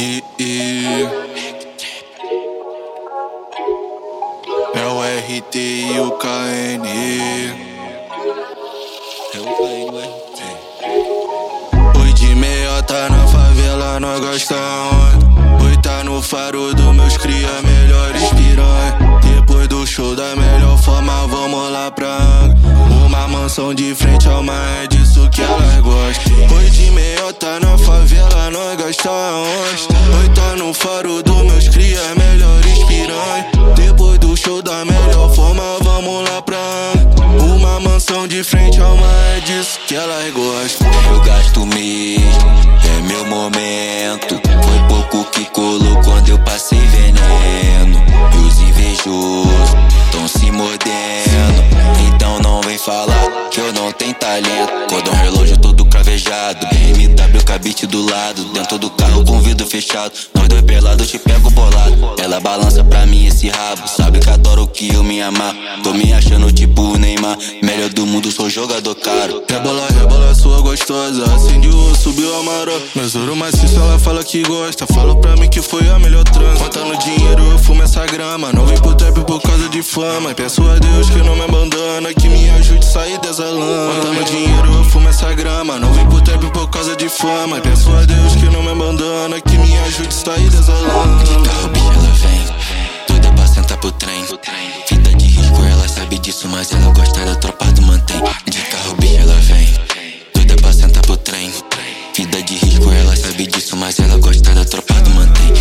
E, e... É o RT e o KN. É o KN. Oi de meiota na favela, nós onde? Oi tá no faro dos meus cria, melhores piranha. Depois do show da melhor forma, vamos lá pra. Uma mansão de frente ao mar, é disso que elas gostam. Oi de meiota na favela, nós gosta faro dos meus cria, melhores piranha. Depois do show da melhor forma, vamos lá pra. Uma mansão de frente ao mar, é disso que elas gostam. Eu gasto mesmo, é meu momento. Talento. Cordão relógio todo cravejado. BMW cabite do lado. Dentro do carro com vidro fechado. Nós dois pelados te pego bolado. Ela balança pra mim esse rabo. Sabe que adoro que eu me amar. Tô me achando tipo o Neymar. Melhor do mundo, sou jogador caro. Rebola, rebola, gostosa. Acende o subiu a maró. Mas ouro maciço, ela fala que gosta. Falou pra mim que foi a melhor trans. Contando dinheiro, eu fumo essa grama. Não vim pro trap por causa de fama. Peço a Deus que não me abandona. Que me ajude a sair dessa lama. Contando dinheiro, eu fumo essa grama. Não vim pro trap por causa de fama. Peço a Deus que não me abandona. Que me ajude a sair dessa lama. De carro, bicho, ela vem. Doida pra sentar pro trem. Vida de risco, ela sabe disso, mas ela gosta da tropa do mantém. Sabe disso, mas ela gosta da tropa do mantém.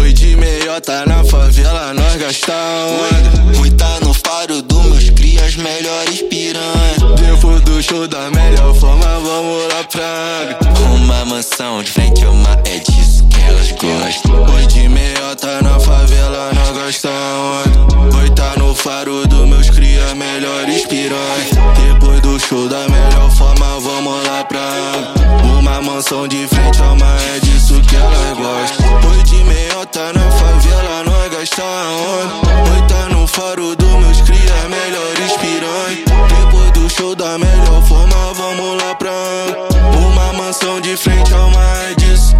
Oi de meiota na favela, nós gasta onda. Fui tá no faro dos meus crias, melhores piranha. Depois do show da melhor forma, vamos lá pra. Uma mansão de frente ao mar, é disso que elas gostam. Oi de meiota na favela, nós gasta onda. Oi tá no faro dos meus cria, melhores piranha. Depois do show da melhor Situação de frente, ama é disso que elas gostam. Oito de meia tá na favela, nós gasta onda. tá no faro dos meus cria, melhor espirante. Depois do show da melhor forma, vamos lá pra Uma mansão de frente, ama é disso